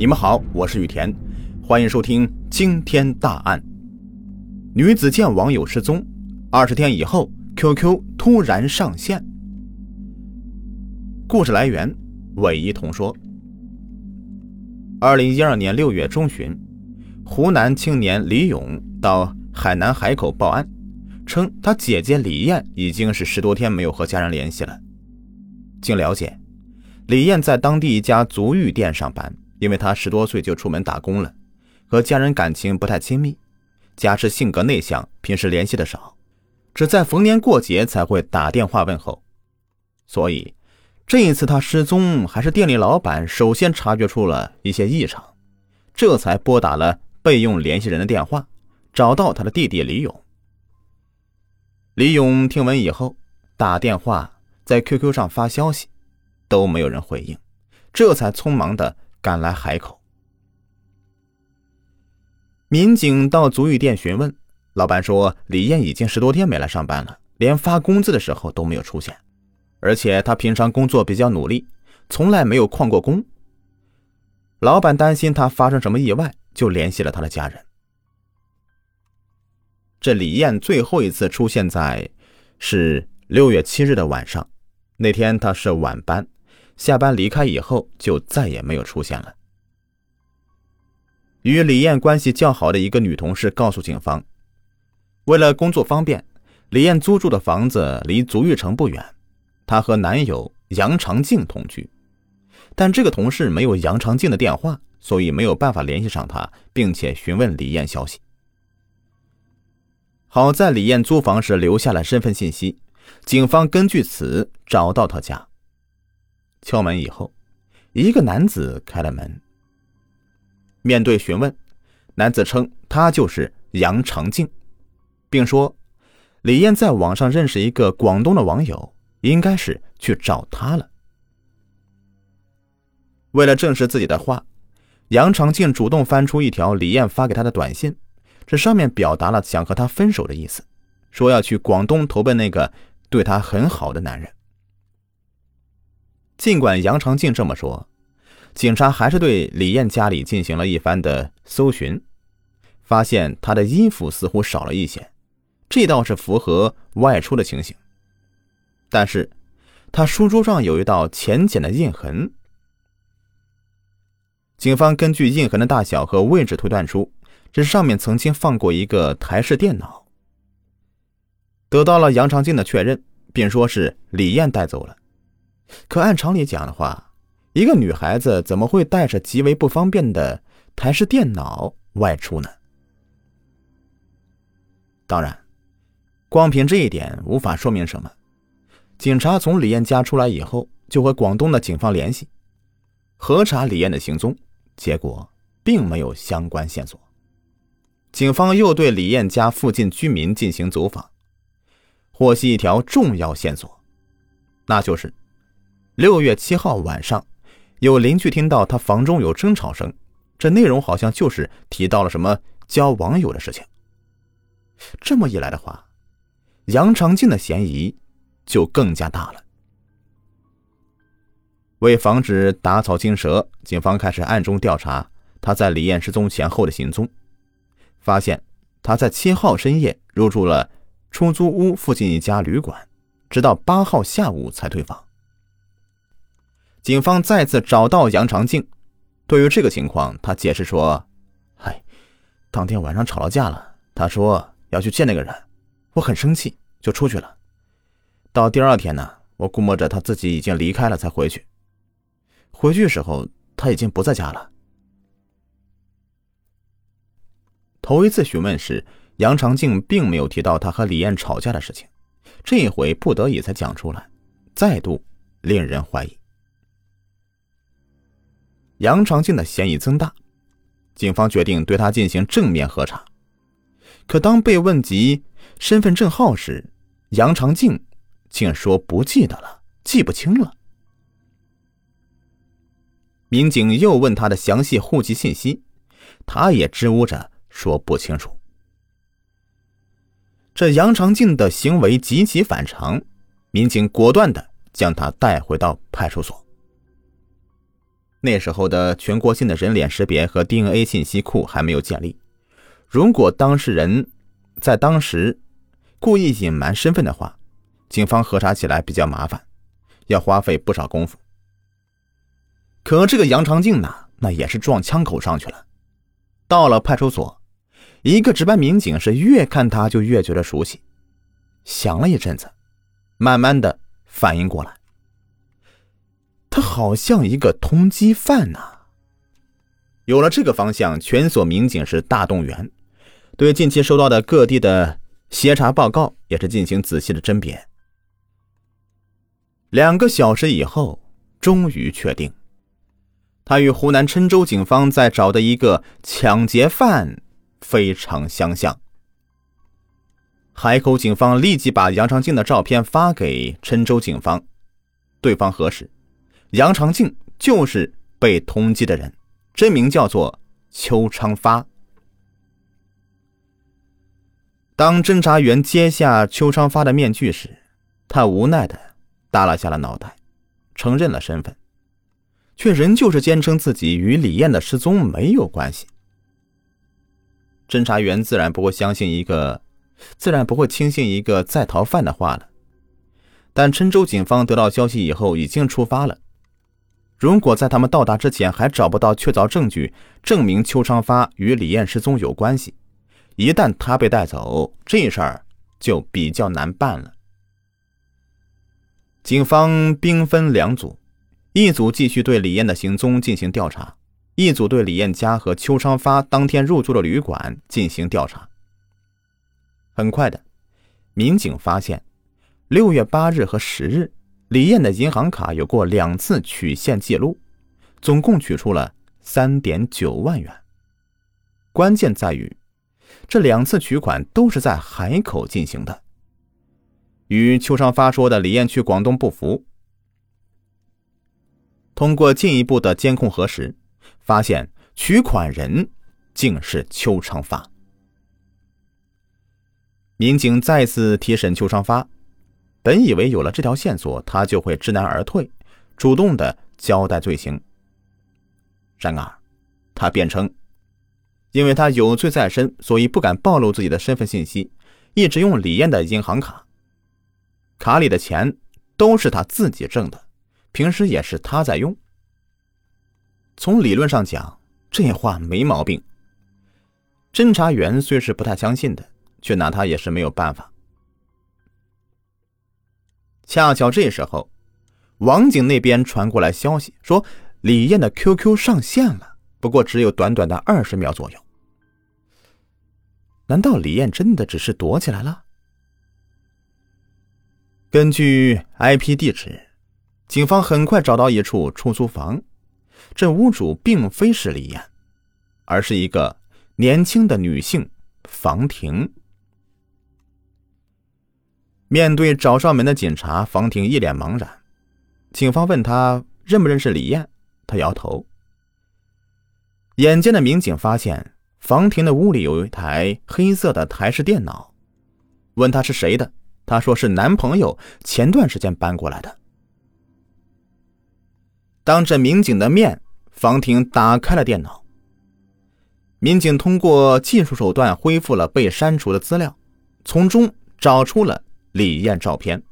你们好，我是雨田，欢迎收听惊天大案。女子见网友失踪，二十天以后，QQ 突然上线。故事来源：韦一彤说。二零一二年六月中旬，湖南青年李勇到海南海口报案，称他姐姐李艳已经是十多天没有和家人联系了。经了解，李艳在当地一家足浴店上班。因为他十多岁就出门打工了，和家人感情不太亲密，加之性格内向，平时联系的少，只在逢年过节才会打电话问候。所以，这一次他失踪，还是店里老板首先察觉出了一些异常，这才拨打了备用联系人的电话，找到他的弟弟李勇。李勇听闻以后，打电话在 QQ 上发消息，都没有人回应，这才匆忙的。赶来海口，民警到足浴店询问，老板说李艳已经十多天没来上班了，连发工资的时候都没有出现，而且他平常工作比较努力，从来没有旷过工。老板担心他发生什么意外，就联系了他的家人。这李艳最后一次出现在是六月七日的晚上，那天她是晚班。下班离开以后，就再也没有出现了。与李艳关系较好的一个女同事告诉警方，为了工作方便，李艳租住的房子离足浴城不远，她和男友杨长静同居。但这个同事没有杨长静的电话，所以没有办法联系上他，并且询问李艳消息。好在李艳租房时留下了身份信息，警方根据此找到她家。敲门以后，一个男子开了门。面对询问，男子称他就是杨长静，并说李艳在网上认识一个广东的网友，应该是去找他了。为了证实自己的话，杨长静主动翻出一条李艳发给他的短信，这上面表达了想和他分手的意思，说要去广东投奔那个对他很好的男人。尽管杨长静这么说，警察还是对李艳家里进行了一番的搜寻，发现她的衣服似乎少了一些，这倒是符合外出的情形。但是，她书桌上有一道浅浅的印痕。警方根据印痕的大小和位置推断出，这上面曾经放过一个台式电脑。得到了杨长静的确认，并说是李艳带走了。可按常理讲的话，一个女孩子怎么会带着极为不方便的台式电脑外出呢？当然，光凭这一点无法说明什么。警察从李艳家出来以后，就和广东的警方联系，核查李艳的行踪，结果并没有相关线索。警方又对李艳家附近居民进行走访，获悉一条重要线索，那就是。六月七号晚上，有邻居听到他房中有争吵声，这内容好像就是提到了什么交网友的事情。这么一来的话，杨长静的嫌疑就更加大了。为防止打草惊蛇，警方开始暗中调查他在李艳失踪前后的行踪，发现他在七号深夜入住了出租屋附近一家旅馆，直到八号下午才退房。警方再次找到杨长静，对于这个情况，他解释说：“嗨，当天晚上吵了架了。他说要去见那个人，我很生气，就出去了。到第二天呢，我估摸着他自己已经离开了，才回去。回去时候他已经不在家了。”头一次询问时，杨长静并没有提到他和李艳吵架的事情，这一回不得已才讲出来，再度令人怀疑。杨长静的嫌疑增大，警方决定对他进行正面核查。可当被问及身份证号时，杨长静竟说不记得了，记不清了。民警又问他的详细户籍信息，他也支吾着说不清楚。这杨长静的行为极其反常，民警果断的将他带回到派出所。那时候的全国性的人脸识别和 DNA 信息库还没有建立，如果当事人在当时故意隐瞒身份的话，警方核查起来比较麻烦，要花费不少功夫。可这个杨长静呢，那也是撞枪口上去了。到了派出所，一个值班民警是越看他就越觉得熟悉，想了一阵子，慢慢的反应过来。他好像一个通缉犯呐。有了这个方向，全所民警是大动员，对近期收到的各地的协查报告也是进行仔细的甄别。两个小时以后，终于确定，他与湖南郴州警方在找的一个抢劫犯非常相像。海口警方立即把杨长静的照片发给郴州警方，对方核实。杨长静就是被通缉的人，真名叫做邱昌发。当侦查员揭下邱昌发的面具时，他无奈的耷拉下了脑袋，承认了身份，却仍旧是坚称自己与李艳的失踪没有关系。侦查员自然不会相信一个，自然不会轻信一个在逃犯的话了。但郴州警方得到消息以后，已经出发了。如果在他们到达之前还找不到确凿证据证明邱昌发与李艳失踪有关系，一旦他被带走，这事儿就比较难办了。警方兵分两组，一组继续对李艳的行踪进行调查，一组对李艳家和邱昌发当天入住的旅馆进行调查。很快的，民警发现，六月八日和十日。李艳的银行卡有过两次取现记录，总共取出了三点九万元。关键在于，这两次取款都是在海口进行的，与邱昌发说的李艳去广东不符。通过进一步的监控核实，发现取款人竟是邱昌发。民警再次提审邱昌发。本以为有了这条线索，他就会知难而退，主动的交代罪行。然而，他辩称，因为他有罪在身，所以不敢暴露自己的身份信息，一直用李艳的银行卡，卡里的钱都是他自己挣的，平时也是他在用。从理论上讲，这话没毛病。侦查员虽是不太相信的，却拿他也是没有办法。恰巧这时候，王警那边传过来消息，说李艳的 QQ 上线了，不过只有短短的二十秒左右。难道李艳真的只是躲起来了？根据 IP 地址，警方很快找到一处出租房，这屋主并非是李艳，而是一个年轻的女性房婷。面对找上门的警察，房婷一脸茫然。警方问他认不认识李艳，他摇头。眼尖的民警发现房婷的屋里有一台黑色的台式电脑，问他是谁的，他说是男朋友前段时间搬过来的。当着民警的面，房婷打开了电脑。民警通过技术手段恢复了被删除的资料，从中找出了。李艳照片，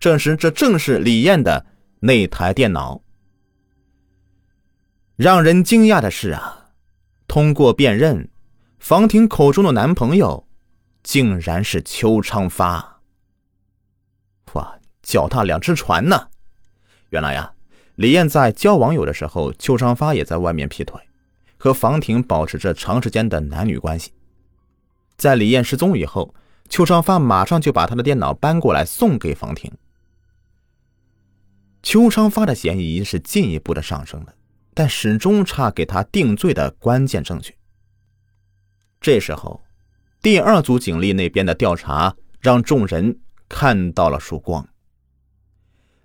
证实这正是李艳的那台电脑。让人惊讶的是啊，通过辨认，房婷口中的男朋友，竟然是邱昌发。哇，脚踏两只船呢！原来呀，李艳在交网友的时候，邱昌发也在外面劈腿，和房婷保持着长时间的男女关系。在李艳失踪以后。邱昌发马上就把他的电脑搬过来送给房婷。邱昌发的嫌疑是进一步的上升了，但始终差给他定罪的关键证据。这时候，第二组警力那边的调查让众人看到了曙光。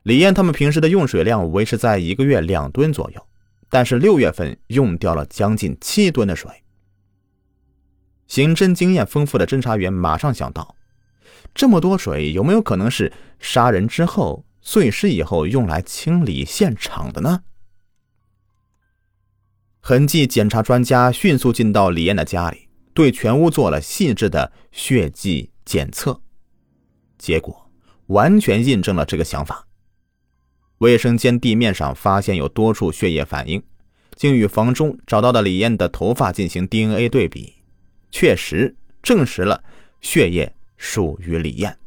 李艳他们平时的用水量维持在一个月两吨左右，但是六月份用掉了将近七吨的水。刑侦经验丰富的侦查员马上想到，这么多水有没有可能是杀人之后碎尸以后用来清理现场的呢？痕迹检查专家迅速进到李艳的家里，对全屋做了细致的血迹检测，结果完全印证了这个想法。卫生间地面上发现有多处血液反应，经与房中找到的李艳的头发进行 DNA 对比，确实证实了血液属于李艳。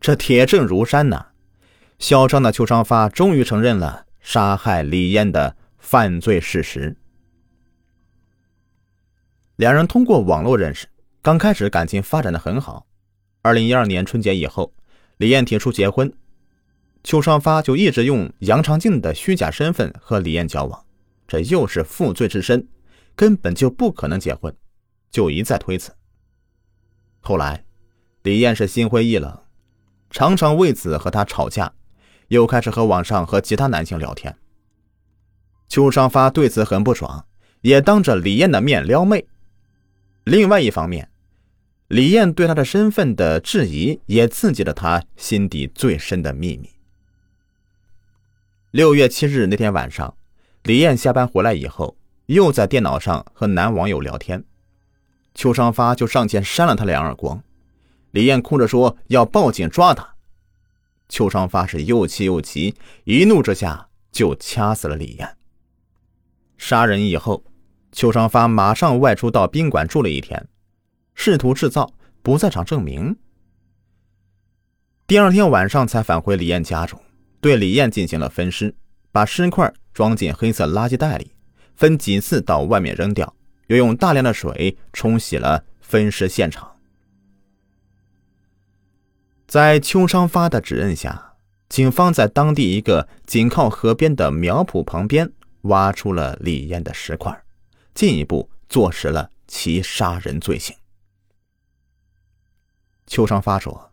这铁证如山呐！嚣张的邱昌发终于承认了杀害李艳的犯罪事实。两人通过网络认识，刚开始感情发展的很好。二零一二年春节以后，李艳提出结婚。邱昌发就一直用杨长静的虚假身份和李艳交往，这又是负罪之身，根本就不可能结婚，就一再推辞。后来，李艳是心灰意冷，常常为此和他吵架，又开始和网上和其他男性聊天。邱昌发对此很不爽，也当着李艳的面撩妹。另外一方面，李艳对他的身份的质疑，也刺激了他心底最深的秘密。六月七日那天晚上，李艳下班回来以后，又在电脑上和男网友聊天，邱尚发就上前扇了他两耳光，李艳哭着说要报警抓他，邱尚发是又气又急，一怒之下就掐死了李艳。杀人以后，邱尚发马上外出到宾馆住了一天，试图制造不在场证明，第二天晚上才返回李艳家中。对李艳进行了分尸，把尸块装进黑色垃圾袋里，分几次到外面扔掉，又用大量的水冲洗了分尸现场。在邱昌发的指认下，警方在当地一个紧靠河边的苗圃旁边挖出了李艳的尸块，进一步坐实了其杀人罪行。邱昌发说，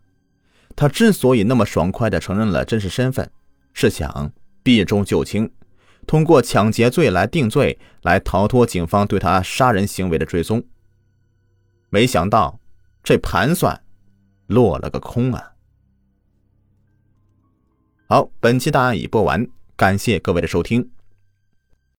他之所以那么爽快的承认了真实身份。是想避重就轻，通过抢劫罪来定罪，来逃脱警方对他杀人行为的追踪。没想到这盘算落了个空啊！好，本期答案已播完，感谢各位的收听。